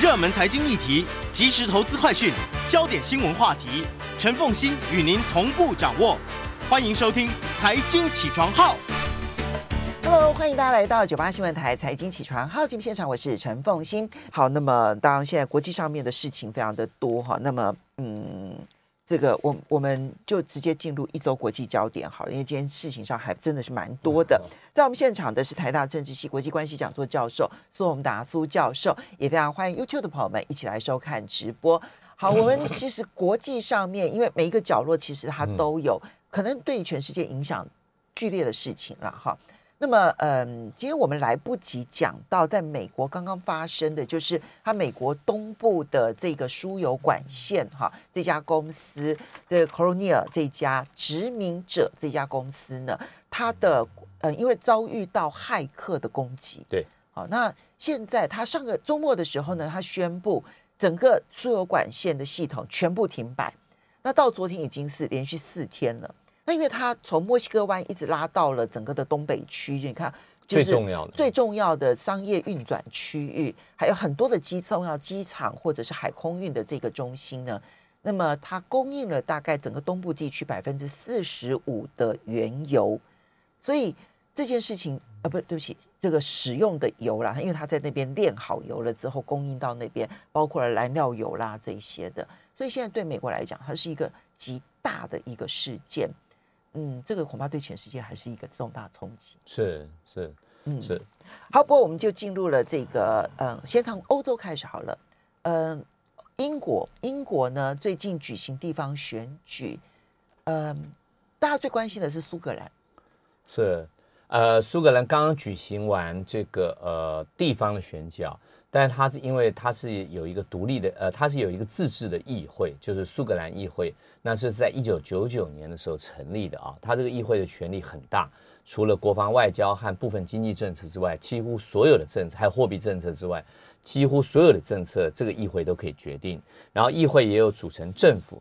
热门财经议题、即时投资快讯、焦点新闻话题，陈凤欣与您同步掌握。欢迎收听《财经起床号》。Hello，欢迎大家来到九八新闻台《财经起床号》节目现场，我是陈凤欣。好，那么当然现在国际上面的事情非常的多哈，那么。这个我我们就直接进入一周国际焦点好了，因为今天事情上还真的是蛮多的。在我们现场的是台大政治系国际关系讲座教授苏宏达苏教授，也非常欢迎 YouTube 的朋友们一起来收看直播。好，我们 其实国际上面，因为每一个角落其实它都有可能对全世界影响剧烈的事情了哈。那么，嗯，今天我们来不及讲到，在美国刚刚发生的就是，它美国东部的这个输油管线，哈，这家公司，这个 Colonial 这家殖民者这家公司呢，它的，呃，因为遭遇到骇客的攻击，对，好，那现在它上个周末的时候呢，它宣布整个输油管线的系统全部停摆，那到昨天已经是连续四天了。那因为它从墨西哥湾一直拉到了整个的东北区，你看，最重要的最重要的商业运转区域，还有很多的机重要机场或者是海空运的这个中心呢。那么它供应了大概整个东部地区百分之四十五的原油，所以这件事情啊，不对不起，这个使用的油啦，因为它在那边炼好油了之后供应到那边，包括了燃料油啦这些的，所以现在对美国来讲，它是一个极大的一个事件。嗯，这个恐怕对全世界还是一个重大冲击。是是，嗯是。好，不过我们就进入了这个，嗯，先从欧洲开始好了。嗯，英国，英国呢最近举行地方选举，嗯，大家最关心的是苏格兰。是，呃，苏格兰刚刚举行完这个呃地方的选举。但是它是因为它是有一个独立的，呃，它是有一个自治的议会，就是苏格兰议会，那是在一九九九年的时候成立的啊。它这个议会的权力很大，除了国防外交和部分经济政策之外，几乎所有的政策，还有货币政策之外，几乎所有的政策，这个议会都可以决定。然后议会也有组成政府，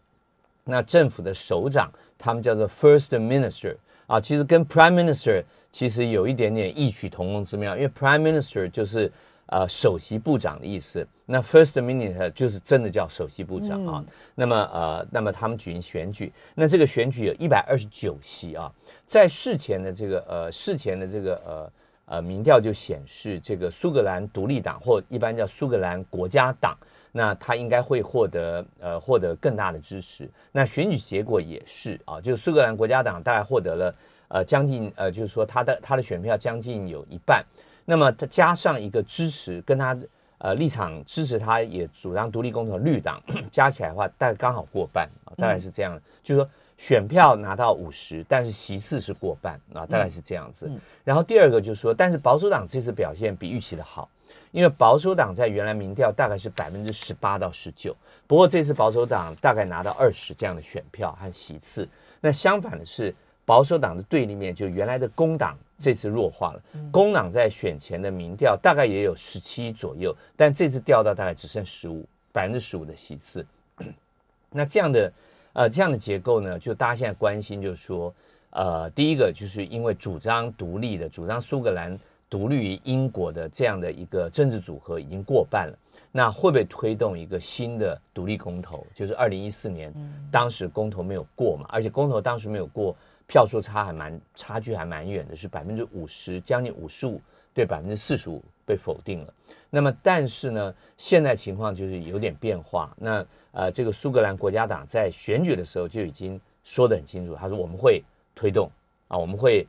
那政府的首长他们叫做 First Minister 啊，其实跟 Prime Minister 其实有一点点异曲同工之妙，因为 Prime Minister 就是。呃，首席部长的意思，那 First Minister 就是真的叫首席部长啊。嗯、那么呃，那么他们举行选举，那这个选举有一百二十九席啊。在事前的这个呃事前的这个呃呃民调就显示，这个苏格兰独立党或一般叫苏格兰国家党，那他应该会获得呃获得更大的支持。那选举结果也是啊，就是苏格兰国家党大概获得了呃将近呃就是说他的他的选票将近有一半。那么他加上一个支持，跟他呃立场支持，他也主张独立公投的绿党 加起来的话，大概刚好过半啊，大概是这样。嗯、就是说选票拿到五十，但是席次是过半啊，大概是这样子。嗯嗯、然后第二个就是说，但是保守党这次表现比预期的好，因为保守党在原来民调大概是百分之十八到十九，不过这次保守党大概拿到二十这样的选票和席次。那相反的是，保守党的对立面就原来的工党。这次弱化了，工党在选前的民调大概也有十七左右，但这次掉到大概只剩十五，百分之十五的席次。那这样的呃这样的结构呢，就大家现在关心就是说，呃，第一个就是因为主张独立的、主张苏格兰独立于英国的这样的一个政治组合已经过半了，那会不会推动一个新的独立公投？就是二零一四年当时公投没有过嘛，而且公投当时没有过。票数差还蛮差距还蛮远的，是百分之五十，将近五十五对百分之四十五被否定了。那么，但是呢，现在情况就是有点变化。那呃，这个苏格兰国家党在选举的时候就已经说得很清楚，他说我们会推动啊，我们会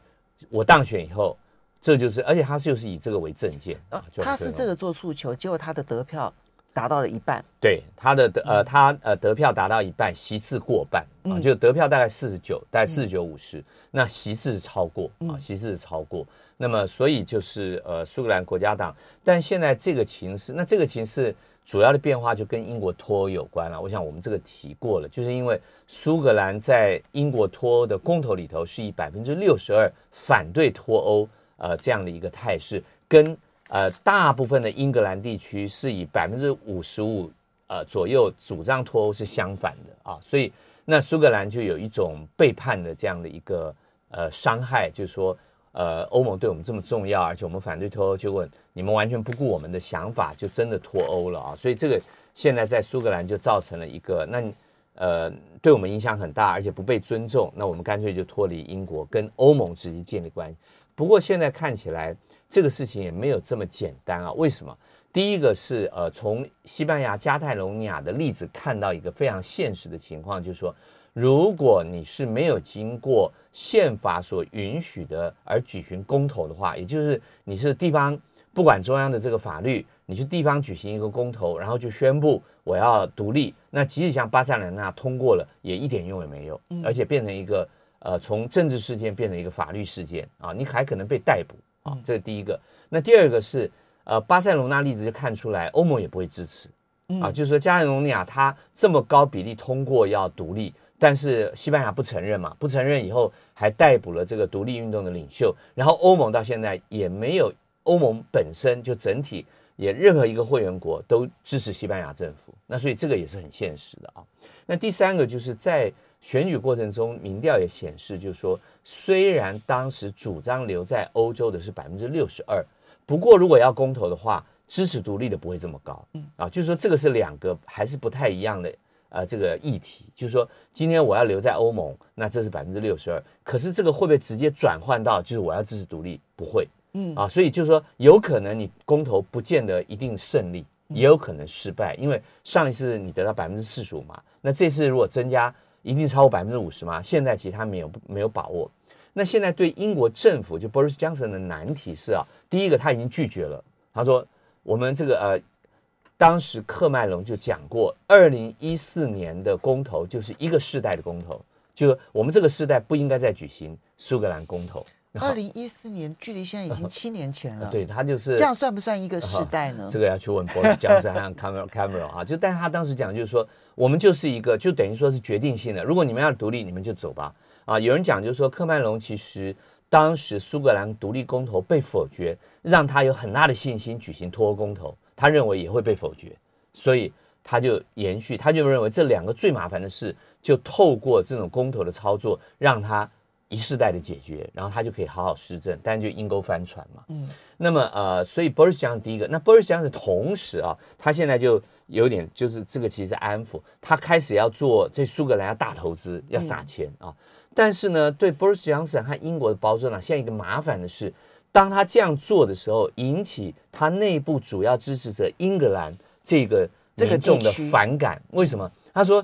我当选以后，这就是而且他就是以这个为证件啊，他是这个做诉求，结果他的得票。达到了一半，对他的得呃，他呃得票达到一半，席次过半啊，就得票大概四十九，大概四十九五十，那席次是超过啊，席次是超过，那么所以就是呃苏格兰国家党，但现在这个情势，那这个情势主要的变化就跟英国脱欧有关了。我想我们这个提过了，就是因为苏格兰在英国脱欧的公投里头是以百分之六十二反对脱欧呃这样的一个态势跟。呃，大部分的英格兰地区是以百分之五十五呃左右主张脱欧是相反的啊，所以那苏格兰就有一种背叛的这样的一个呃伤害，就是说呃，欧盟对我们这么重要，而且我们反对脱欧，就问你们完全不顾我们的想法，就真的脱欧了啊！所以这个现在在苏格兰就造成了一个，那呃，对我们影响很大，而且不被尊重，那我们干脆就脱离英国，跟欧盟直接建立关系。不过现在看起来，这个事情也没有这么简单啊！为什么？第一个是呃，从西班牙加泰隆尼亚的例子看到一个非常现实的情况，就是说，如果你是没有经过宪法所允许的而举行公投的话，也就是你是地方不管中央的这个法律，你去地方举行一个公投，然后就宣布我要独立，那即使像巴塞罗那通过了，也一点用也没有，而且变成一个呃，从政治事件变成一个法律事件啊，你还可能被逮捕啊，这是第一个。那第二个是。呃，巴塞隆纳例子就看出来，欧盟也不会支持，啊，就是说加泰隆尼亚它这么高比例通过要独立，但是西班牙不承认嘛，不承认以后还逮捕了这个独立运动的领袖，然后欧盟到现在也没有，欧盟本身就整体也任何一个会员国都支持西班牙政府，那所以这个也是很现实的啊。那第三个就是在选举过程中，民调也显示，就是说虽然当时主张留在欧洲的是百分之六十二。不过，如果要公投的话，支持独立的不会这么高，嗯啊，就是说这个是两个还是不太一样的呃这个议题，就是说今天我要留在欧盟，那这是百分之六十二，可是这个会不会直接转换到就是我要支持独立？不会，嗯啊，所以就是说有可能你公投不见得一定胜利，也有可能失败，因为上一次你得到百分之四十五嘛，那这次如果增加一定超过百分之五十吗，现在其实他没有没有把握。那现在对英国政府就 Boris Johnson 的难题是啊，第一个他已经拒绝了，他说我们这个呃，当时克麦隆就讲过，二零一四年的公投就是一个世代的公投，就是我们这个世代不应该再举行苏格兰公投。二零一四年距离现在已经七年前了，对他就是这样算不算一个世代呢？这个要去问 Boris Johnson 和 Cameron Cameron 啊，就但是他当时讲就是说，我们就是一个就等于说是决定性的，如果你们要独立，你们就走吧。啊，有人讲就是说，克曼隆其实当时苏格兰独立公投被否决，让他有很大的信心举行脱欧公投，他认为也会被否决，所以他就延续，他就认为这两个最麻烦的事，就透过这种公投的操作，让他一世代的解决，然后他就可以好好施政，但就阴沟翻船嘛。嗯，那么呃，所以 Boris 讲第一个，那 Boris 讲的同时啊，他现在就有点就是这个其实安抚，他开始要做这苏格兰要大投资，要撒钱啊。嗯但是呢，对 Boris Johnson 和英国的保守党，现在一个麻烦的是，当他这样做的时候，引起他内部主要支持者英格兰这个民众的反感。为什么？他说，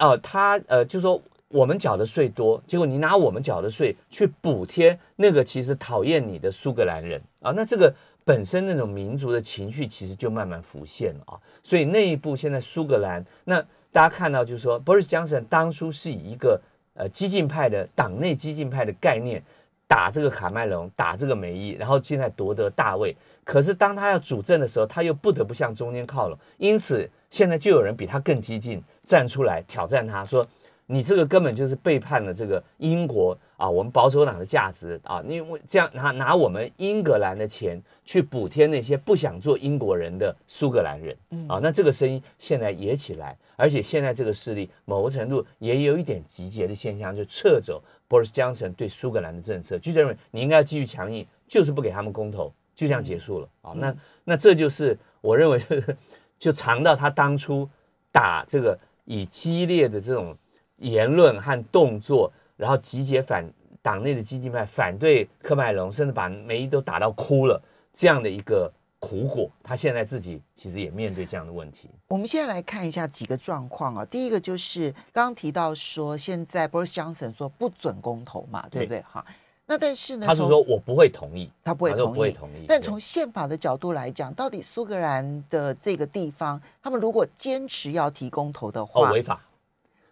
哦、呃，他呃，就说我们缴的税多，结果你拿我们缴的税去补贴那个其实讨厌你的苏格兰人啊，那这个本身那种民族的情绪其实就慢慢浮现了啊。所以那一部现在苏格兰，那大家看到就是说，Boris Johnson 当初是以一个呃，激进派的党内激进派的概念，打这个卡麦隆，打这个梅伊，然后现在夺得大位。可是当他要主政的时候，他又不得不向中间靠拢。因此，现在就有人比他更激进，站出来挑战他说：“你这个根本就是背叛了这个英国啊，我们保守党的价值啊！因为这样拿拿我们英格兰的钱去补贴那些不想做英国人的苏格兰人啊，那这个声音现在也起来。”而且现在这个势力，某个程度也有一点集结的现象，就撤走 Boris Johnson 对苏格兰的政策，就认为你应该要继续强硬，就是不给他们公投，就这样结束了啊。那那这就是我认为，就尝到他当初打这个以激烈的这种言论和动作，然后集结反党内的激进派反对科麦隆，甚至把梅伊都打到哭了这样的一个。苦果，他现在自己其实也面对这样的问题。我们现在来看一下几个状况啊。第一个就是刚刚提到说，现在 Boris Johnson 说不准公投嘛，对不对？哈，那但是呢，他是说我不会同意，他不会同意，不会同意。但从宪法的角度来讲，到底苏格兰的这个地方，他们如果坚持要提公投的话，哦，违法，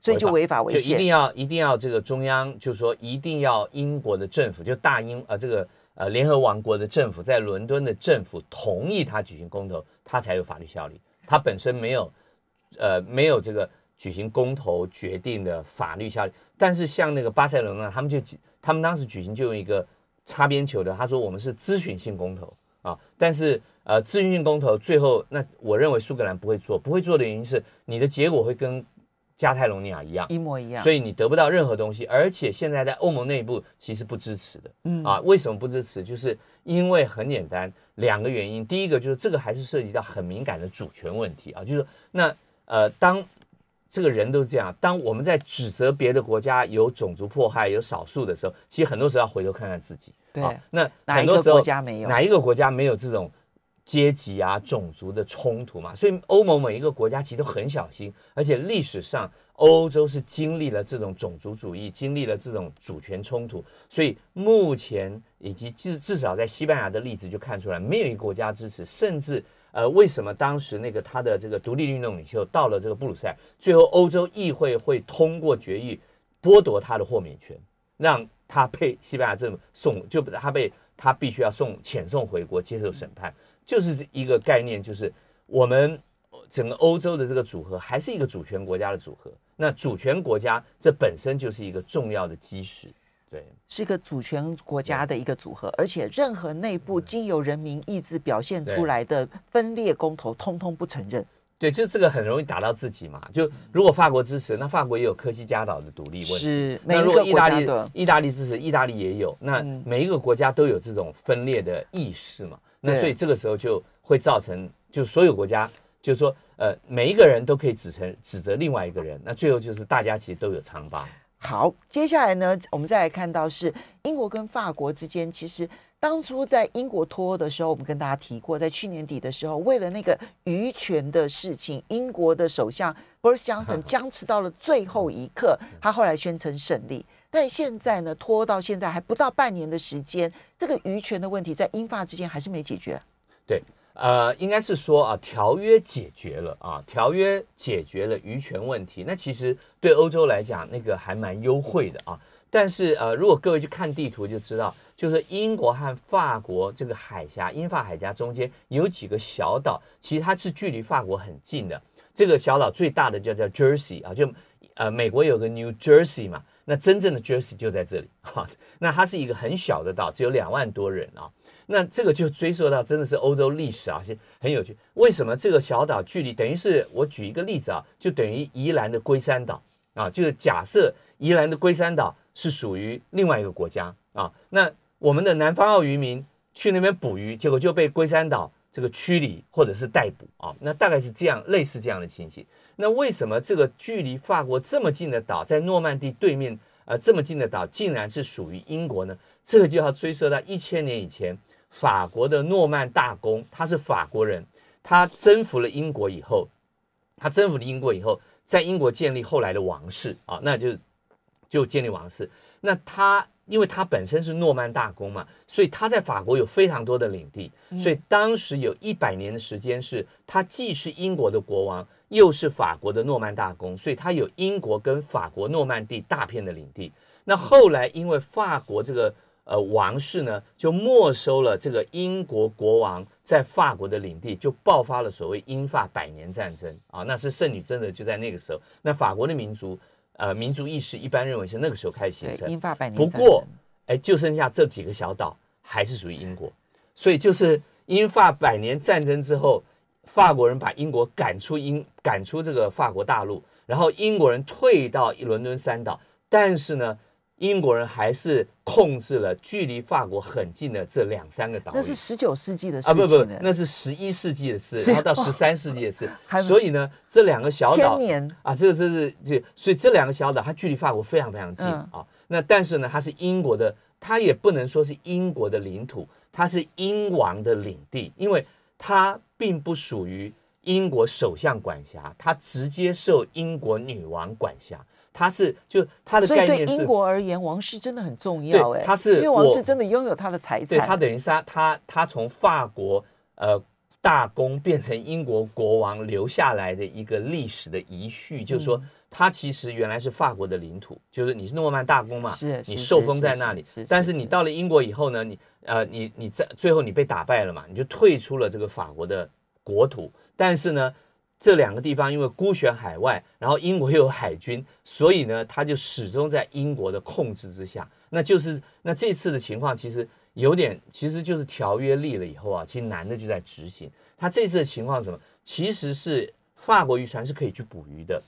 所以就违法违宪，就一定要一定要这个中央，就是说一定要英国的政府，就大英啊，呃，这个。呃，联合王国的政府在伦敦的政府同意他举行公投，他才有法律效力。他本身没有，呃，没有这个举行公投决定的法律效力。但是像那个巴塞罗那，他们就他们当时举行就用一个擦边球的，他说我们是咨询性公投啊。但是呃，咨询性公投最后，那我认为苏格兰不会做，不会做的原因是你的结果会跟加泰隆尼亚一样，一模一样。所以你得不到任何东西，而且现在在欧盟内部其实不支持的。嗯啊，为什么不支持？就是因为很简单，两个原因。第一个就是这个还是涉及到很敏感的主权问题啊，就是那呃当。这个人都是这样。当我们在指责别的国家有种族迫害、有少数的时候，其实很多时候要回头看看自己。对，啊、那很多时候哪一个国家没有？哪一个国家没有这种阶级啊、种族的冲突嘛？所以欧盟每一个国家其实都很小心，而且历史上欧洲是经历了这种种族主义、经历了这种主权冲突，所以目前以及至至少在西班牙的例子就看出来，没有一个国家支持，甚至。呃，为什么当时那个他的这个独立运动领袖到了这个布鲁塞尔，最后欧洲议会会通过决议剥夺他的豁免权，让他被西班牙政府送，就他被他必须要送遣送回国接受审判，就是一个概念，就是我们整个欧洲的这个组合还是一个主权国家的组合，那主权国家这本身就是一个重要的基石。对，是一个主权国家的一个组合，而且任何内部经由人民意志表现出来的分裂公投，通通不承认。对，就这个很容易打到自己嘛。就如果法国支持，那法国也有科西嘉岛的独立问题。是，那如果意大利意大利支持，意大利也有。那每一个国家都有这种分裂的意识嘛。那所以这个时候就会造成，就所有国家，就是说，呃，每一个人都可以指成指责另外一个人。那最后就是大家其实都有疮疤。好，接下来呢，我们再来看到是英国跟法国之间，其实当初在英国脱欧的时候，我们跟大家提过，在去年底的时候，为了那个渔权的事情，英国的首相 Boris Johnson 僵持到了最后一刻，他后来宣称胜利。但现在呢，拖到现在还不到半年的时间，这个渔权的问题在英法之间还是没解决。对。呃，应该是说啊，条约解决了啊，条约解决了渔权问题。那其实对欧洲来讲，那个还蛮优惠的啊。但是呃，如果各位去看地图就知道，就是英国和法国这个海峡，英法海峡中间有几个小岛，其实它是距离法国很近的。这个小岛最大的叫叫 Jersey 啊，就呃美国有个 New Jersey 嘛，那真正的 Jersey 就在这里哈。那它是一个很小的岛，只有两万多人啊。那这个就追溯到真的是欧洲历史啊，是很有趣。为什么这个小岛距离等于是我举一个例子啊，就等于宜兰的龟山岛啊，就是假设宜兰的龟山岛是属于另外一个国家啊，那我们的南方澳渔民去那边捕鱼，结果就被龟山岛这个驱离或者是逮捕啊，那大概是这样类似这样的情形。那为什么这个距离法国这么近的岛，在诺曼底对面呃这么近的岛，竟然是属于英国呢？这个就要追溯到一千年以前。法国的诺曼大公，他是法国人，他征服了英国以后，他征服了英国以后，在英国建立后来的王室啊，那就就建立王室。那他因为他本身是诺曼大公嘛，所以他在法国有非常多的领地，所以当时有一百年的时间是他既是英国的国王，又是法国的诺曼大公，所以它有英国跟法国诺曼底大片的领地。那后来因为法国这个。呃，王室呢就没收了这个英国国王在法国的领地，就爆发了所谓英法百年战争啊。那是圣女真的就在那个时候，那法国的民族呃民族意识一般认为是那个时候开始形成。英法百年。不过，哎，就剩下这几个小岛还是属于英国，所以就是英法百年战争之后，法国人把英国赶出英赶出这个法国大陆，然后英国人退到伦敦三岛，但是呢。英国人还是控制了距离法国很近的这两三个岛屿。那是十九世纪的事情。啊，不不，那是十一世纪的事，然后到十三世纪的事。所以呢，这两个小岛啊，这个这是这，所以这两个小岛它距离法国非常非常近啊。那但是呢，它是英国的，它也不能说是英国的领土，它是英王的领地，因为它并不属于英国首相管辖，它直接受英国女王管辖。他是就他的概念是，对英国而言，王室真的很重要哎。他是因为王室真的拥有他的财产。对，他等于是他他他从法国呃大公变成英国国王留下来的一个历史的遗绪，就是说他其实原来是法国的领土，就是你是诺曼大公嘛，是你受封在那里。但是你到了英国以后呢，你呃你你在最后你被打败了嘛，你就退出了这个法国的国土。但是呢。这两个地方因为孤悬海外，然后英国又有海军，所以呢，他就始终在英国的控制之下。那就是那这次的情况其实有点，其实就是条约立了以后啊，其实难的就在执行。他这次的情况是什么？其实是法国渔船是可以去捕鱼的，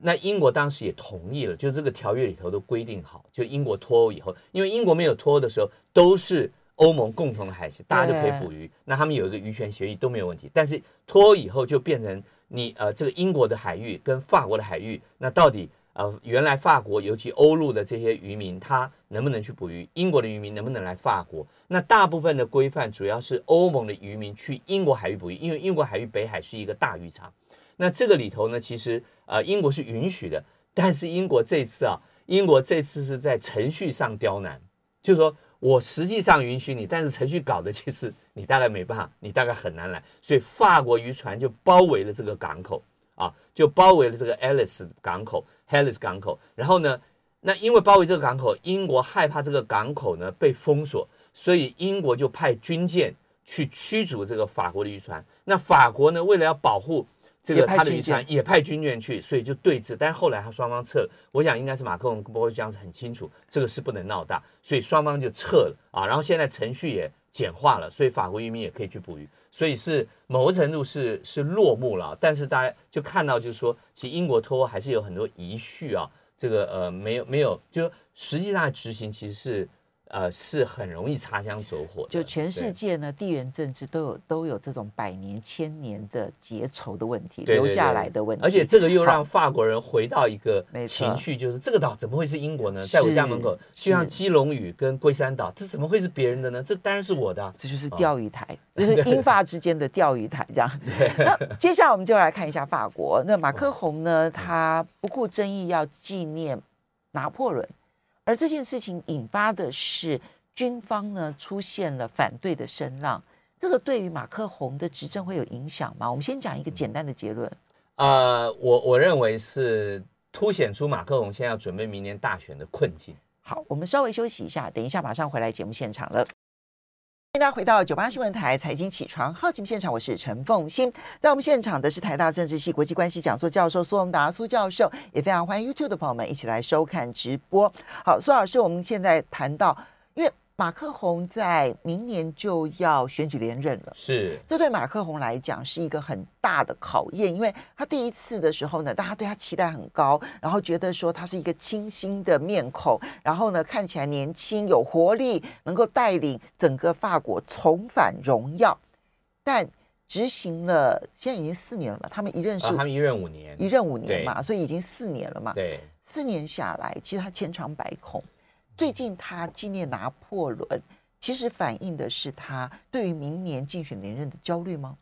那英国当时也同意了，就这个条约里头都规定好，就英国脱欧以后，因为英国没有脱欧的时候都是欧盟共同的海峡，大家就可以捕鱼，那他们有一个渔权协议都没有问题。但是脱欧以后就变成你呃这个英国的海域跟法国的海域，那到底呃原来法国尤其欧陆的这些渔民他能不能去捕鱼？英国的渔民能不能来法国？那大部分的规范主要是欧盟的渔民去英国海域捕鱼，因为英国海域北海是一个大渔场。那这个里头呢，其实呃，英国是允许的，但是英国这次啊，英国这次是在程序上刁难，就是说我实际上允许你，但是程序搞的其实你大概没办法，你大概很难来，所以法国渔船就包围了这个港口啊，就包围了这个 Alice 港口，Alice 港口，然后呢，那因为包围这个港口，英国害怕这个港口呢被封锁，所以英国就派军舰去驱逐这个法国的渔船，那法国呢，为了要保护。这个他的渔船也派军舰去，所以就对峙。但是后来他双方撤了，我想应该是马克龙跟波江是很清楚，这个事不能闹大，所以双方就撤了啊。然后现在程序也简化了，所以法国渔民也可以去捕鱼，所以是某个程度是是落幕了。但是大家就看到，就是说，其实英国脱欧还是有很多遗绪啊。这个呃，没有没有，就实际上执行其实是。呃，是很容易擦枪走火的。就全世界呢，地缘政治都有都有这种百年、千年的结仇的问题，留下来的问题。而且这个又让法国人回到一个情绪，就是这个岛怎么会是英国呢？在我家门口，就像基隆屿跟龟山岛，这怎么会是别人的呢？这当然是我的啊。这就是钓鱼台，哦、就是英法之间的钓鱼台，这样。那接下来我们就来看一下法国。那马克宏呢，他不顾争议要纪念拿破仑。而这件事情引发的是军方呢出现了反对的声浪，这个对于马克宏的执政会有影响吗？我们先讲一个简单的结论。呃，我我认为是凸显出马克宏现在要准备明年大选的困境。好，我们稍微休息一下，等一下马上回来节目现场了。欢迎大家回到九八新闻台财经起床好节目现场，我是陈凤欣。在我们现场的是台大政治系国际关系讲座教授苏宏达苏教授，也非常欢迎 YouTube 的朋友们一起来收看直播。好，苏老师，我们现在谈到，马克宏在明年就要选举连任了，是这对马克宏来讲是一个很大的考验，因为他第一次的时候呢，大家对他期待很高，然后觉得说他是一个清新的面孔，然后呢看起来年轻有活力，能够带领整个法国重返荣耀。但执行了现在已经四年了嘛，他们一任是、啊、他们一任五年，一任五年嘛，所以已经四年了嘛，对，四年下来，其实他千疮百孔。最近他纪念拿破仑，其实反映的是他对于明年竞选连任的焦虑吗？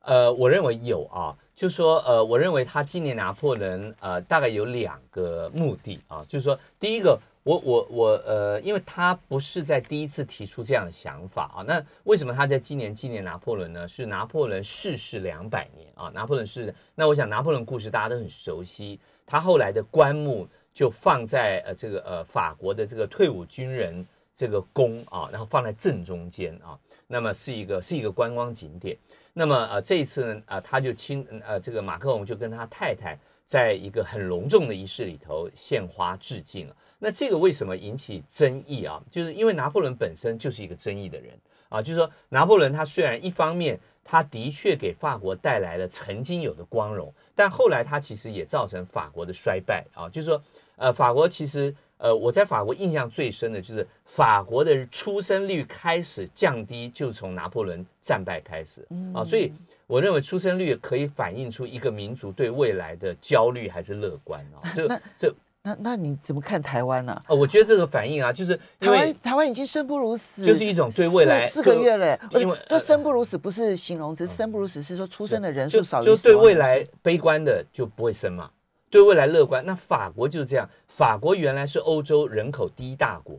呃，我认为有啊，就是说，呃，我认为他纪念拿破仑，呃，大概有两个目的啊，就是说，第一个，我我我，呃，因为他不是在第一次提出这样的想法啊，那为什么他在今年纪念拿破仑呢？是拿破仑逝世两百年啊，拿破仑逝世，那我想拿破仑故事大家都很熟悉，他后来的棺木。就放在呃这个呃法国的这个退伍军人这个宫啊，然后放在正中间啊，那么是一个是一个观光景点。那么呃这一次呢啊、呃，他就亲呃这个马克龙就跟他太太在一个很隆重的仪式里头献花致敬。那这个为什么引起争议啊？就是因为拿破仑本身就是一个争议的人啊，就是说拿破仑他虽然一方面他的确给法国带来了曾经有的光荣，但后来他其实也造成法国的衰败啊，就是说。呃，法国其实，呃，我在法国印象最深的就是法国的出生率开始降低，就从拿破仑战败开始啊，所以我认为出生率可以反映出一个民族对未来的焦虑还是乐观啊。这这那那你怎么看台湾呢？哦，我觉得这个反应啊，就是因为台湾台湾已经生不如死，就是一种对未来四个月嘞，因为这生不如死不是形容词，生不如死是说出生的人数少，就对未来悲观的就不会生嘛。对未来乐观，那法国就是这样。法国原来是欧洲人口第一大国，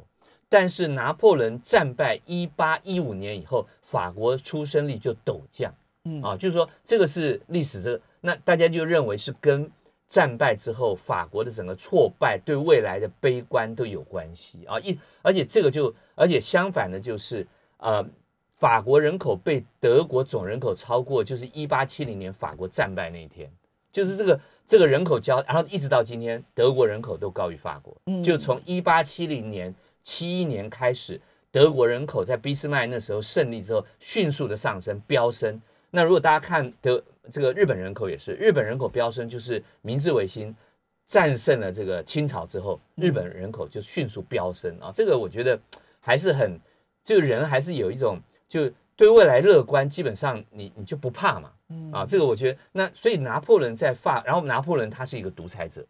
但是拿破仑战败一八一五年以后，法国出生率就陡降。嗯啊，就是说这个是历史的，那大家就认为是跟战败之后法国的整个挫败对未来的悲观都有关系啊。一而且这个就而且相反的就是呃，法国人口被德国总人口超过，就是一八七零年法国战败那一天，就是这个。这个人口交，然后一直到今天，德国人口都高于法国。就从一八七零年、七一年开始，德国人口在俾斯麦那时候胜利之后，迅速的上升、飙升。那如果大家看德这个日本人口也是，日本人口飙升就是明治维新，战胜了这个清朝之后，日本人口就迅速飙升啊！这个我觉得还是很，这个人还是有一种就对未来乐观，基本上你你就不怕嘛啊！这个我觉得那所以拿破仑在法，然后拿破仑他是一个独裁者，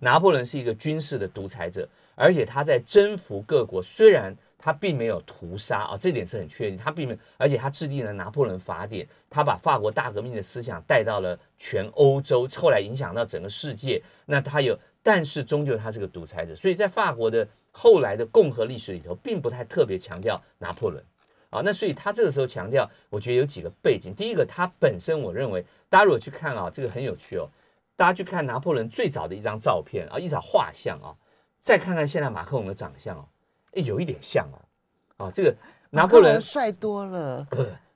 拿破仑是一个军事的独裁者，而且他在征服各国，虽然。他并没有屠杀啊，这点是很确定。他并没有，而且他制定了拿破仑法典，他把法国大革命的思想带到了全欧洲，后来影响到整个世界。那他有，但是终究他是个独裁者，所以在法国的后来的共和历史里头，并不太特别强调拿破仑啊。那所以他这个时候强调，我觉得有几个背景。第一个，他本身我认为，大家如果去看啊，这个很有趣哦。大家去看拿破仑最早的一张照片啊，一张画像啊，再看看现在马克龙的长相哦。有一点像啊，啊，这个拿破仑帅多了，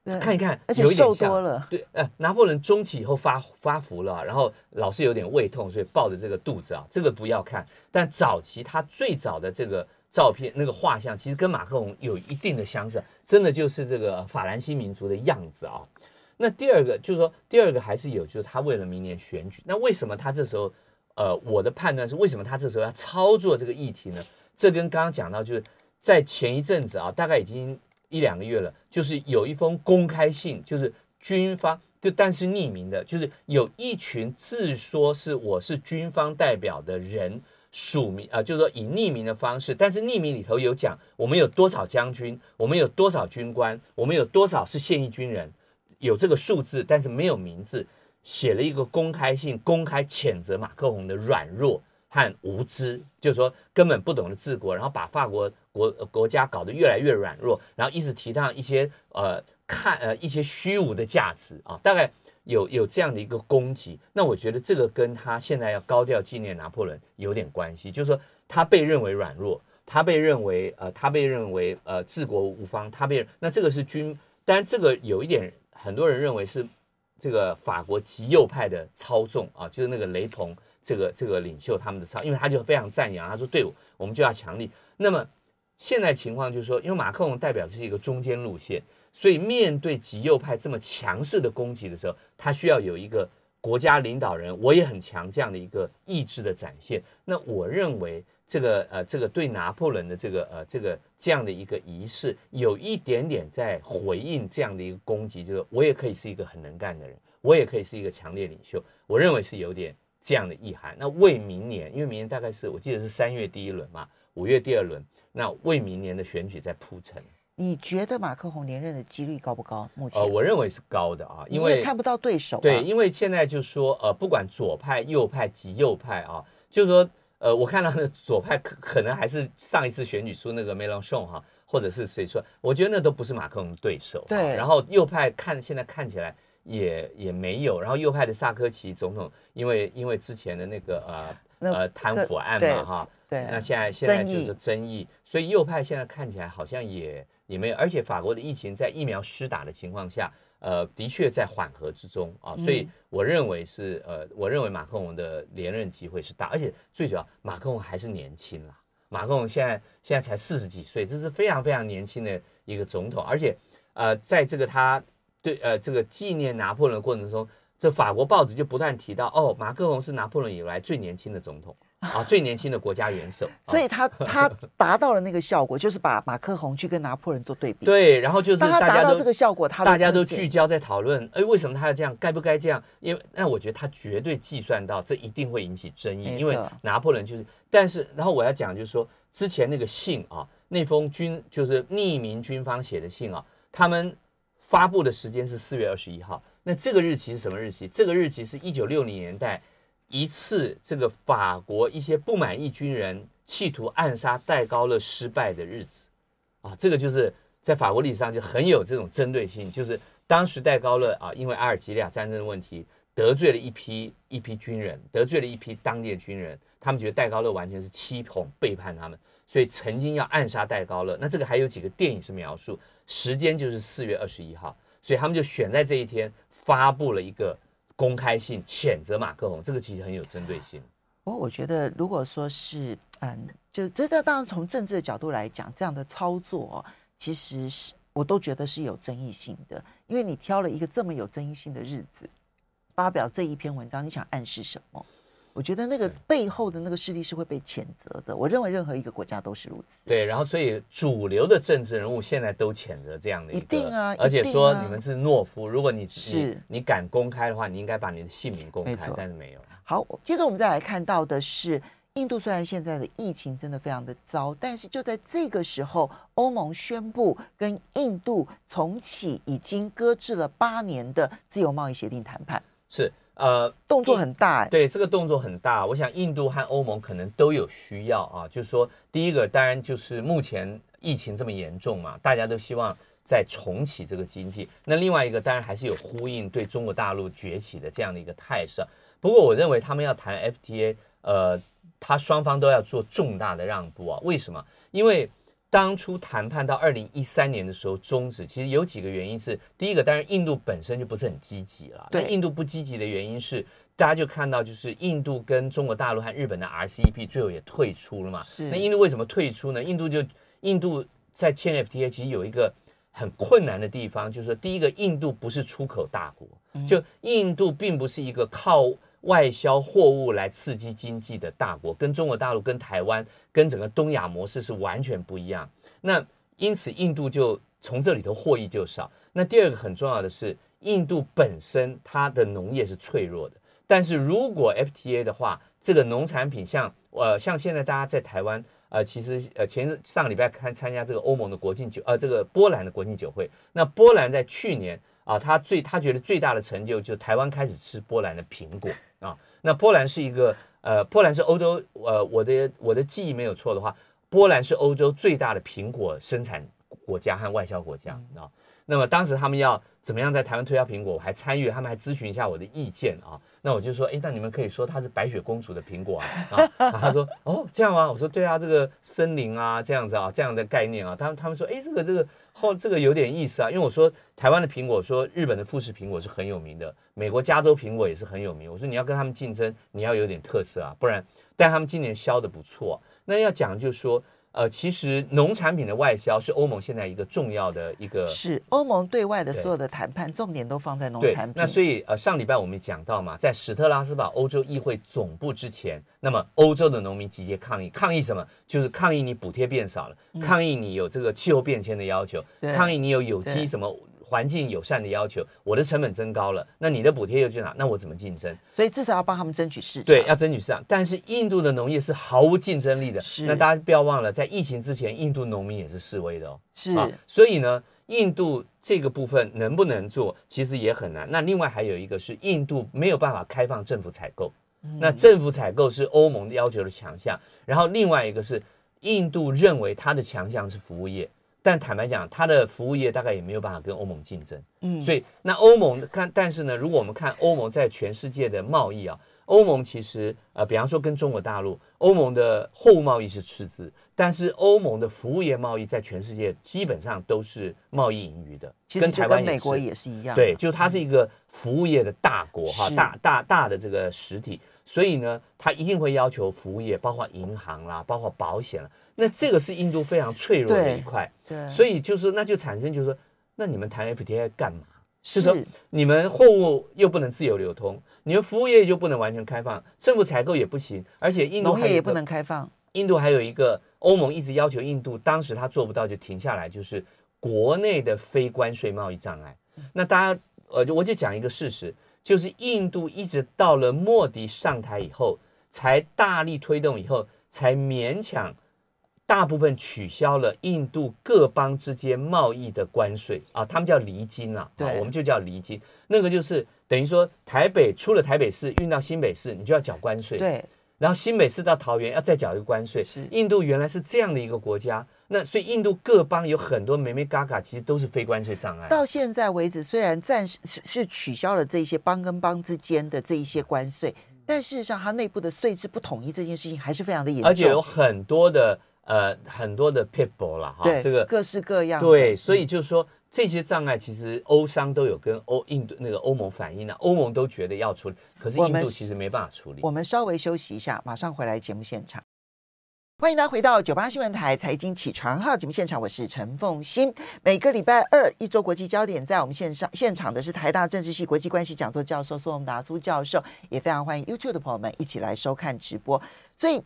呃，看一看，而且瘦多了。对，呃，拿破仑中期以后发发福了，然后老是有点胃痛，所以抱着这个肚子啊，这个不要看。但早期他最早的这个照片，那个画像，其实跟马克龙有一定的相似，真的就是这个法兰西民族的样子啊。那第二个就是说，第二个还是有，就是他为了明年选举，那为什么他这时候，呃，我的判断是，为什么他这时候要操作这个议题呢？这跟刚刚讲到，就是在前一阵子啊，大概已经一两个月了，就是有一封公开信，就是军方就但是匿名的，就是有一群自说是我是军方代表的人署名啊，就是说以匿名的方式，但是匿名里头有讲我们有多少将军，我们有多少军官，我们有多少是现役军人，有这个数字，但是没有名字，写了一个公开信，公开谴责马克宏的软弱。和无知，就是说根本不懂得治国，然后把法国国国家搞得越来越软弱，然后一直提倡一些呃看呃一些虚无的价值啊，大概有有这样的一个攻击。那我觉得这个跟他现在要高调纪念拿破仑有点关系，就是说他被认为软弱，他被认为呃他被认为呃治国无方，他被那这个是军，当然这个有一点很多人认为是这个法国极右派的操纵啊，就是那个雷朋。这个这个领袖他们的操，因为他就非常赞扬，他说：“对，我们就要强力。”那么现在情况就是说，因为马克龙代表的是一个中间路线，所以面对极右派这么强势的攻击的时候，他需要有一个国家领导人，我也很强这样的一个意志的展现。那我认为这个呃，这个对拿破仑的这个呃这个这样的一个仪式，有一点点在回应这样的一个攻击，就是我也可以是一个很能干的人，我也可以是一个强烈领袖。我认为是有点。这样的意涵，那为明年，因为明年大概是我记得是三月第一轮嘛，五月第二轮，那为明年的选举在铺陈。你觉得马克宏连任的几率高不高？目前，呃，我认为是高的啊，因为看不到对手啊。对，因为现在就是说，呃，不管左派、右派、及右派啊，就是说，呃，我看到的左派可可能还是上一次选举出那个梅朗雄哈，或者是谁说，我觉得那都不是马克宏的对手。对，然后右派看现在看起来。也也没有，然后右派的萨科齐总统，因为因为之前的那个呃呃贪腐案嘛哈，对，那现在现在就是争议，所以右派现在看起来好像也也没有，而且法国的疫情在疫苗施打的情况下，呃，的确在缓和之中啊，所以我认为是呃，我认为马克龙的连任机会是大，而且最主要马克龙还是年轻啦，马克龙现在现在才四十几岁，这是非常非常年轻的一个总统，而且呃，在这个他。对，呃，这个纪念拿破仑的过程中，这法国报纸就不断提到，哦，马克龙是拿破仑以来最年轻的总统啊，最年轻的国家元首，所以他他达到了那个效果，就是把马克宏去跟拿破仑做对比。对，然后就是大家都达到这个效果，他大家都聚焦在讨论，哎，为什么他要这样？该不该这样？因为那我觉得他绝对计算到这一定会引起争议，因为拿破仑就是，但是然后我要讲就是说，之前那个信啊，那封军就是匿名军方写的信啊，他们。发布的时间是四月二十一号，那这个日期是什么日期？这个日期是一九六零年代一次这个法国一些不满意军人企图暗杀戴高乐失败的日子，啊，这个就是在法国历史上就很有这种针对性，就是当时戴高乐啊，因为阿尔及利亚战争的问题得罪了一批一批军人，得罪了一批当地的军人，他们觉得戴高乐完全是欺哄背叛他们，所以曾经要暗杀戴高乐。那这个还有几个电影是描述。时间就是四月二十一号，所以他们就选在这一天发布了一个公开性，谴责马克宏。这个其实很有针对性。我我觉得，如果说是嗯，就这个当然从政治的角度来讲，这样的操作其实是我都觉得是有争议性的，因为你挑了一个这么有争议性的日子发表这一篇文章，你想暗示什么？我觉得那个背后的那个势力是会被谴责的。我认为任何一个国家都是如此。对，然后所以主流的政治人物现在都谴责这样的一个，一定啊，而且说你们是懦夫，如果你是你，你敢公开的话，你应该把你的姓名公开，但是没有。好，接着我们再来看到的是，印度虽然现在的疫情真的非常的糟，但是就在这个时候，欧盟宣布跟印度重启已经搁置了八年的自由贸易协定谈判。是。呃，动作很大，欸，对，这个动作很大。我想印度和欧盟可能都有需要啊，就是说，第一个当然就是目前疫情这么严重嘛，大家都希望再重启这个经济。那另外一个当然还是有呼应对中国大陆崛起的这样的一个态势。不过我认为他们要谈 FTA，呃，他双方都要做重大的让步啊。为什么？因为。当初谈判到二零一三年的时候终止，其实有几个原因是：第一个，当然印度本身就不是很积极了。对，印度不积极的原因是，大家就看到就是印度跟中国大陆和日本的 RCEP 最后也退出了嘛。是。那印度为什么退出呢？印度就印度在签 FTA 其实有一个很困难的地方，就是说，第一个，印度不是出口大国，就印度并不是一个靠。外销货物来刺激经济的大国，跟中国大陆、跟台湾、跟整个东亚模式是完全不一样。那因此，印度就从这里头获益就少。那第二个很重要的是，印度本身它的农业是脆弱的。但是如果 FTA 的话，这个农产品像呃像现在大家在台湾呃，其实呃前上个礼拜看参加这个欧盟的国庆酒呃这个波兰的国庆酒会，那波兰在去年啊，他最他觉得最大的成就就是台湾开始吃波兰的苹果。啊，那波兰是一个呃，波兰是欧洲呃，我的我的记忆没有错的话，波兰是欧洲最大的苹果生产国家和外销国家啊。那么当时他们要怎么样在台湾推销苹果，我还参与，他们还咨询一下我的意见啊。那我就说，哎，那你们可以说它是白雪公主的苹果啊。啊，他说，哦，这样啊？我说，对啊，这个森林啊，这样子啊，这样的概念啊。他们他们说，哎，这个这个后这个有点意思啊，因为我说台湾的苹果，说日本的富士苹果是很有名的，美国加州苹果也是很有名。我说你要跟他们竞争，你要有点特色啊，不然。但他们今年销的不错。那要讲就是说。呃，其实农产品的外销是欧盟现在一个重要的一个，是欧盟对外的所有的谈判重点都放在农产品。那所以呃，上礼拜我们讲到嘛，在史特拉斯堡欧洲议会总部之前，那么欧洲的农民集结抗议，抗议什么？就是抗议你补贴变少了，嗯、抗议你有这个气候变迁的要求，抗议你有有机什么。环境友善的要求，我的成本增高了，那你的补贴又去哪？那我怎么竞争？所以至少要帮他们争取市场。对，要争取市场。但是印度的农业是毫无竞争力的。是。那大家不要忘了，在疫情之前，印度农民也是示威的哦。是。啊，所以呢，印度这个部分能不能做，其实也很难。那另外还有一个是，印度没有办法开放政府采购。嗯。那政府采购是欧盟要求的强项。然后另外一个是，印度认为它的强项是服务业。但坦白讲，它的服务业大概也没有办法跟欧盟竞争，嗯，所以那欧盟看，但是呢，如果我们看欧盟在全世界的贸易啊，欧盟其实呃，比方说跟中国大陆，欧盟的货物贸易是赤字，但是欧盟的服务业贸易在全世界基本上都是贸易盈余的，其实跟台湾、美国也是一样，对，就它是一个服务业的大国哈，大大大的这个实体，所以呢，他一定会要求服务业，包括银行啦，包括保险啦。那这个是印度非常脆弱的一块，对，对，所以就是那就产生就是说，那你们谈 FTA 干嘛？是，你们货物又不能自由流通，你们服务业就不能完全开放，政府采购也不行，而且印度也不能开放。印度还有一个欧盟一直要求印度，当时他做不到就停下来，就是国内的非关税贸易障碍。那大家呃，我就讲一个事实，就是印度一直到了莫迪上台以后，才大力推动以后，才勉强。大部分取消了印度各邦之间贸易的关税啊，他们叫离金啊，对，我们就叫离金。那个就是等于说，台北出了台北市运到新北市，你就要缴关税。对，然后新北市到桃园要再缴一个关税。是，印度原来是这样的一个国家，那所以印度各邦有很多梅梅嘎嘎，其实都是非关税障碍。到现在为止，虽然暂时是是取消了这一些邦跟邦之间的这一些关税，但事实上它内部的税制不统一这件事情还是非常的严重，而且有很多的。呃，很多的 people 了哈，这个各式各样。对，所以就是说这些障碍，其实欧商都有跟欧印度那个欧盟反映了，欧盟都觉得要处理，可是印度其实没办法处理。我们稍微休息一下，马上回来节目现场。欢迎大家回到九八新闻台财经起床号节目现场，我是陈凤欣。每个礼拜二一周国际焦点，在我们线上现场的是台大政治系国际关系讲座教授苏宏达苏教授，也非常欢迎 YouTube 的朋友们一起来收看直播。所以，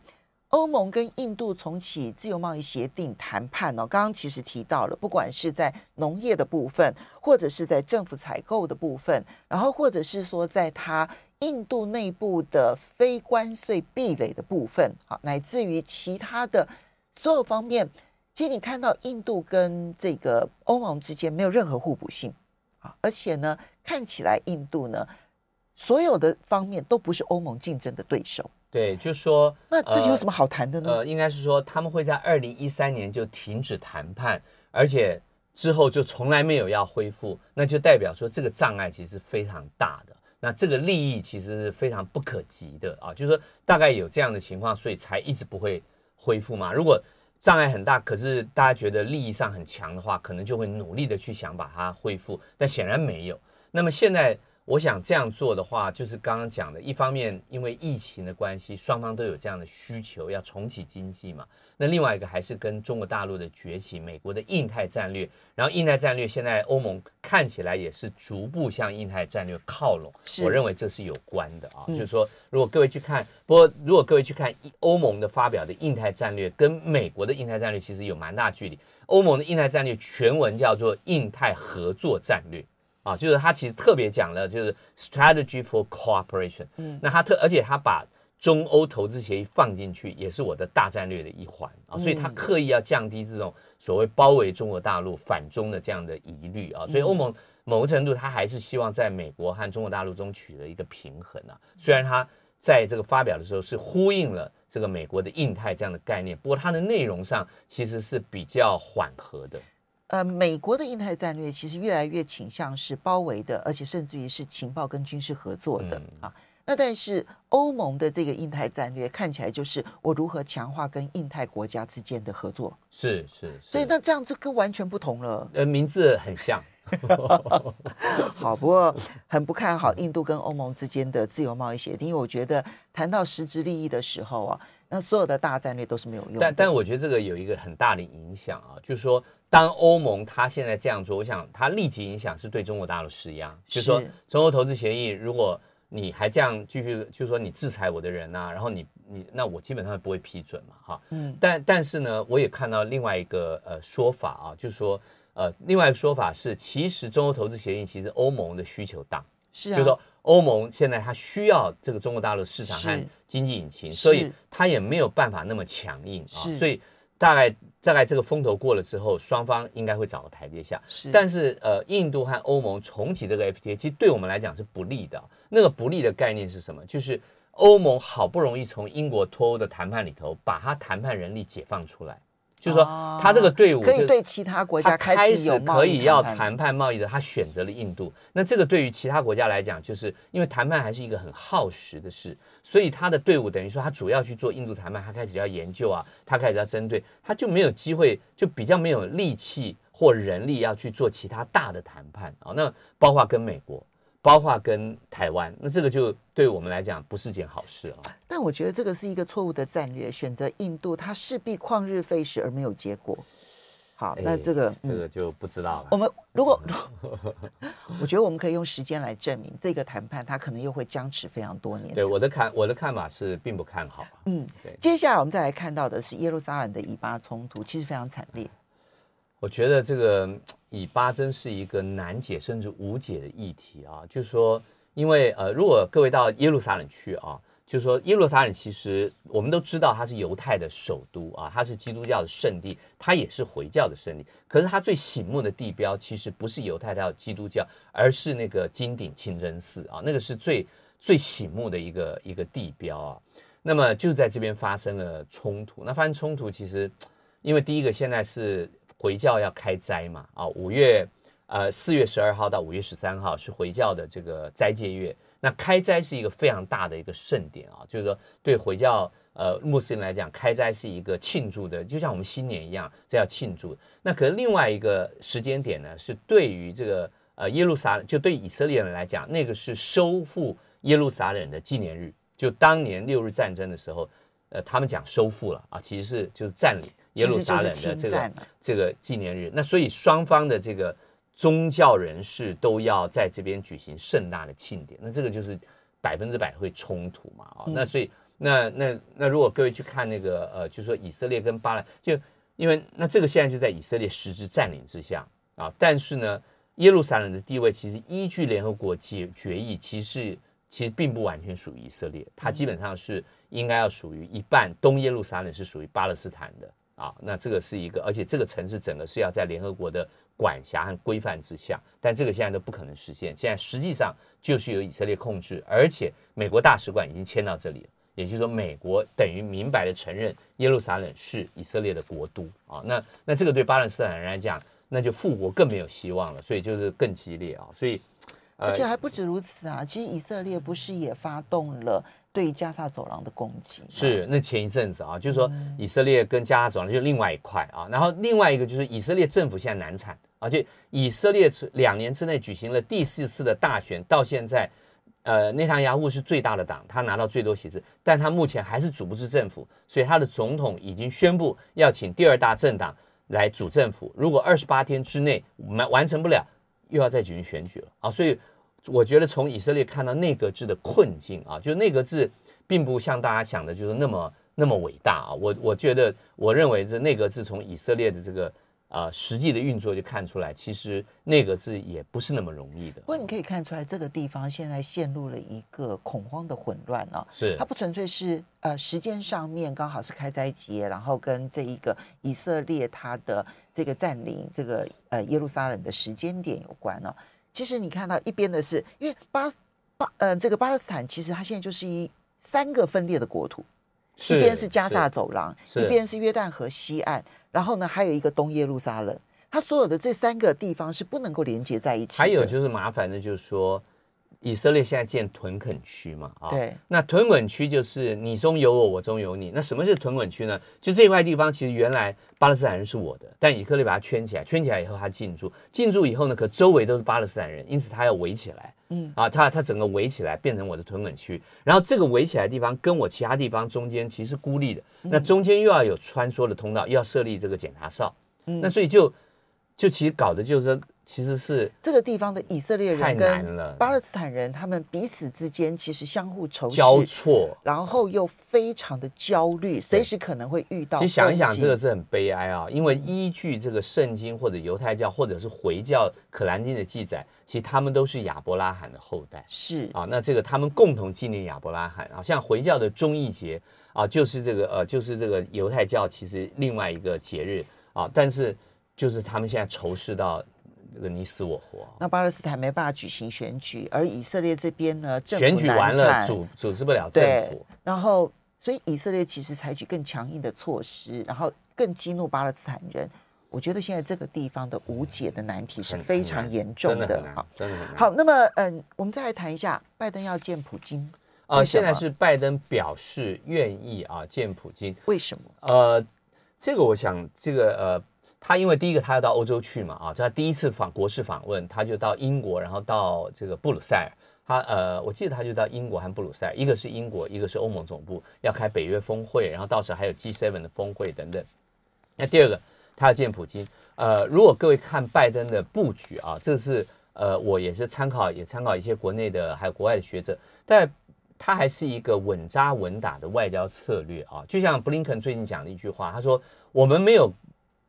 欧盟跟印度重启自由贸易协定谈判哦，刚刚其实提到了，不管是在农业的部分，或者是在政府采购的部分，然后或者是说在它。印度内部的非关税壁垒的部分，好，乃至于其他的所有方面，其实你看到印度跟这个欧盟之间没有任何互补性，啊，而且呢，看起来印度呢，所有的方面都不是欧盟竞争的对手。对，就说那这有什么好谈的呢？呃，呃，应该是说他们会在二零一三年就停止谈判，而且之后就从来没有要恢复，那就代表说这个障碍其实非常大的。那这个利益其实是非常不可及的啊，就是说大概有这样的情况，所以才一直不会恢复嘛。如果障碍很大，可是大家觉得利益上很强的话，可能就会努力的去想把它恢复，但显然没有。那么现在。我想这样做的话，就是刚刚讲的，一方面因为疫情的关系，双方都有这样的需求，要重启经济嘛。那另外一个还是跟中国大陆的崛起，美国的印太战略，然后印太战略现在欧盟看起来也是逐步向印太战略靠拢。我认为这是有关的啊，就是说，如果各位去看，不过如果各位去看欧盟的发表的印太战略，跟美国的印太战略其实有蛮大距离。欧盟的印太战略全文叫做印太合作战略。啊，就是他其实特别讲了，就是 strategy for cooperation。嗯，那他特而且他把中欧投资协议放进去，也是我的大战略的一环啊。所以他刻意要降低这种所谓包围中国大陆、反中的这样的疑虑啊。所以欧盟某个程度，他还是希望在美国和中国大陆中取得一个平衡啊。虽然他在这个发表的时候是呼应了这个美国的印太这样的概念，不过它的内容上其实是比较缓和的。呃，美国的印太战略其实越来越倾向是包围的，而且甚至于是情报跟军事合作的、嗯、啊。那但是欧盟的这个印太战略看起来就是我如何强化跟印太国家之间的合作。是是，是所以那这样子跟完全不同了。呃，名字很像。好，不过很不看好印度跟欧盟之间的自由贸易协定，因为我觉得谈到实质利益的时候啊，那所有的大战略都是没有用的。但但我觉得这个有一个很大的影响啊，就是说。当欧盟它现在这样做，我想它立即影响是对中国大陆施压，就是说中欧投资协议，如果你还这样继续，就是说你制裁我的人啊，然后你你那我基本上不会批准嘛，哈，嗯，但但是呢，我也看到另外一个呃说法啊，就是说呃另外一个说法是，其实中欧投资协议其实欧盟的需求大，是啊，就是说欧盟现在它需要这个中国大陆市场和经济引擎，所以它也没有办法那么强硬啊，所以大概。大概这个风头过了之后，双方应该会找个台阶下。是，但是呃，印度和欧盟重启这个 FTA，其实对我们来讲是不利的。那个不利的概念是什么？就是欧盟好不容易从英国脱欧的谈判里头，把他谈判人力解放出来。就是说，他这个队伍可以对其他国家开始可以要谈判贸易的，他选择了印度。那这个对于其他国家来讲，就是因为谈判还是一个很耗时的事，所以他的队伍等于说他主要去做印度谈判，他开始要研究啊，他开始要针对，他就没有机会，就比较没有力气或人力要去做其他大的谈判啊。那包括跟美国。包括跟台湾，那这个就对我们来讲不是件好事啊。但我觉得这个是一个错误的战略，选择印度，它势必旷日费时而没有结果。好，欸、那这个这个就不知道了。我们如果，我觉得我们可以用时间来证明，这个谈判它可能又会僵持非常多年。对，我的看我的看法是并不看好。嗯，对。接下来我们再来看到的是耶路撒冷的以巴冲突，其实非常惨烈。我觉得这个以巴真是一个难解甚至无解的议题啊！就是说，因为呃，如果各位到耶路撒冷去啊，就是说耶路撒冷其实我们都知道它是犹太的首都啊，它是基督教的圣地，它也是回教的圣地。可是它最醒目的地标其实不是犹太教、基督教，而是那个金顶清真寺啊，那个是最最醒目的一个一个地标啊。那么就在这边发生了冲突。那发生冲突其实，因为第一个现在是。回教要开斋嘛？啊，五月，呃，四月十二号到五月十三号是回教的这个斋戒月。那开斋是一个非常大的一个盛典啊，就是说对回教呃穆斯林来讲，开斋是一个庆祝的，就像我们新年一样，这要庆祝。那可能另外一个时间点呢，是对于这个呃耶路撒冷，就对以色列人来讲，那个是收复耶路撒冷的纪念日，就当年六日战争的时候。呃，他们讲收复了啊，其实是就是占领耶路撒冷的这个这个纪念日。那所以双方的这个宗教人士都要在这边举行盛大的庆典，那这个就是百分之百会冲突嘛啊。那所以那那那如果各位去看那个呃，就是说以色列跟巴勒，就因为那这个现在就在以色列实质占领之下啊，但是呢，耶路撒冷的地位其实依据联合国决决议，其实其实并不完全属于以色列，它基本上是。应该要属于一半，东耶路撒冷是属于巴勒斯坦的啊，那这个是一个，而且这个城市整个是要在联合国的管辖和规范之下，但这个现在都不可能实现。现在实际上就是由以色列控制，而且美国大使馆已经迁到这里，也就是说，美国等于明白的承认耶路撒冷是以色列的国都啊。那那这个对巴勒斯坦人来讲，那就复国更没有希望了，所以就是更激烈啊。所以，而且还不止如此啊，其实以色列不是也发动了。对加沙走廊的攻击是那前一阵子啊，就是说以色列跟加沙走廊就另外一块啊，然后另外一个就是以色列政府现在难产，而且以色列两年之内举行了第四次的大选，到现在，呃，内塔尼亚胡是最大的党，他拿到最多席次，但他目前还是组不出政府，所以他的总统已经宣布要请第二大政党来组政府，如果二十八天之内完完成不了，又要再举行选举了啊，所以。我觉得从以色列看到内阁制的困境啊，就是内阁制并不像大家想的，就是那么那么伟大啊。我我觉得，我认为这内阁制从以色列的这个啊、呃、实际的运作就看出来，其实内阁制也不是那么容易的。不过你可以看出来，这个地方现在陷入了一个恐慌的混乱啊。是它不纯粹是呃时间上面刚好是开斋节，然后跟这一个以色列它的这个占领这个呃耶路撒冷的时间点有关呢、啊。其实你看到一边的是，因为巴巴呃这个巴勒斯坦，其实它现在就是一三个分裂的国土，一边是加萨走廊，一边是约旦河西岸，然后呢还有一个东耶路撒冷，它所有的这三个地方是不能够连接在一起。还有就是麻烦的，就是说。以色列现在建屯垦区嘛，啊，对，那屯垦区就是你中有我，我中有你。那什么是屯垦区呢？就这块地方，其实原来巴勒斯坦人是我的，但以色列把它圈起来，圈起来以后他进驻，进驻以后呢，可周围都是巴勒斯坦人，因此他要围起来，嗯，啊，他他整个围起来变成我的屯垦区，然后这个围起来的地方跟我其他地方中间其实孤立的，那中间又要有穿梭的通道，又要设立这个检查哨，嗯，那所以就就其实搞的就是。其实是这个地方的以色列人跟巴勒斯坦人，他们彼此之间其实相互仇视、交错，然后又非常的焦虑，随时可能会遇到。其实想一想，这个是很悲哀啊，因为依据这个圣经或者犹太教或者是回教可兰经的记载，其实他们都是亚伯拉罕的后代。是啊，那这个他们共同纪念亚伯拉罕啊，像回教的中义节啊，就是这个呃，就是这个犹太教其实另外一个节日啊，但是就是他们现在仇视到。这个你死我活，那巴勒斯坦没办法举行选举，而以色列这边呢，政府选举完了组组织不了政府，然后所以以色列其实采取更强硬的措施，然后更激怒巴勒斯坦人。我觉得现在这个地方的无解的难题是非常严重的。好，真的好。那么，嗯，我们再来谈一下，拜登要见普京啊，现在是拜登表示愿意啊见普京，为什么？呃，这个我想，这个呃。他因为第一个他要到欧洲去嘛啊，这他第一次访国事访问，他就到英国，然后到这个布鲁塞尔。他呃，我记得他就到英国和布鲁塞尔，一个是英国，一个是欧盟总部，要开北约峰会，然后到时候还有 G7 的峰会等等。那第二个他要见普京。呃，如果各位看拜登的布局啊，这是呃，我也是参考，也参考一些国内的还有国外的学者，但他还是一个稳扎稳打的外交策略啊。就像布林肯最近讲的一句话，他说我们没有。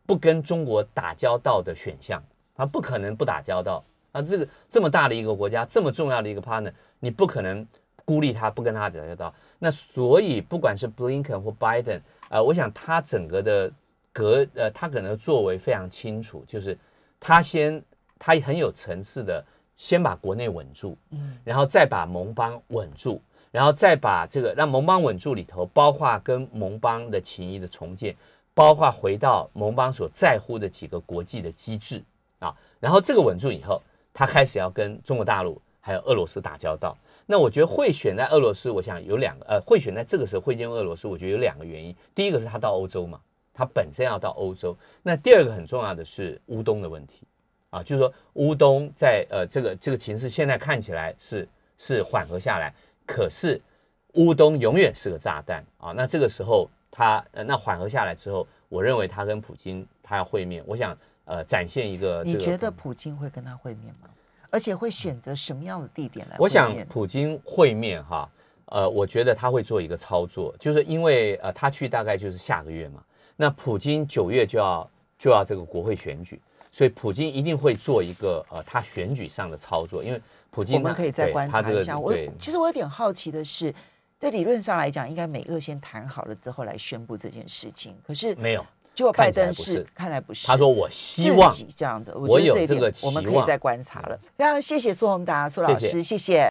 不跟中国打交道的选项，他不可能不打交道啊！这个这么大的一个国家，这么重要的一个 partner，你不可能孤立他，不跟他打交道。那所以，不管是 Blinken 或 Biden，呃，我想他整个的格，呃，他可能作为非常清楚，就是他先，他很有层次的，先把国内稳住，嗯，然后再把盟邦稳住，然后再把这个让盟邦稳住里头，包括跟盟邦的情谊的重建。包括回到盟邦所在乎的几个国际的机制啊，然后这个稳住以后，他开始要跟中国大陆还有俄罗斯打交道。那我觉得会选在俄罗斯，我想有两个，呃，会选在这个时候会见俄罗斯，我觉得有两个原因。第一个是他到欧洲嘛，他本身要到欧洲。那第二个很重要的是乌东的问题啊，就是说乌东在呃这个这个情势现在看起来是是缓和下来，可是乌东永远是个炸弹啊。那这个时候他呃那缓和下来之后，我认为他跟普京他要会面，我想呃展现一个、这个。你觉得普京会跟他会面吗？而且会选择什么样的地点来？我想普京会面哈，呃，我觉得他会做一个操作，就是因为呃他去大概就是下个月嘛，那普京九月就要就要这个国会选举，所以普京一定会做一个呃他选举上的操作，因为普京我们可以再观察一下。我其实我有点好奇的是，在理论上来讲，应该美俄先谈好了之后来宣布这件事情，可是没有。结果拜登是看来不是，他说我希望这样子，我有这个我们可以再观察了。非常谢谢苏宏达苏老师，谢谢。谢谢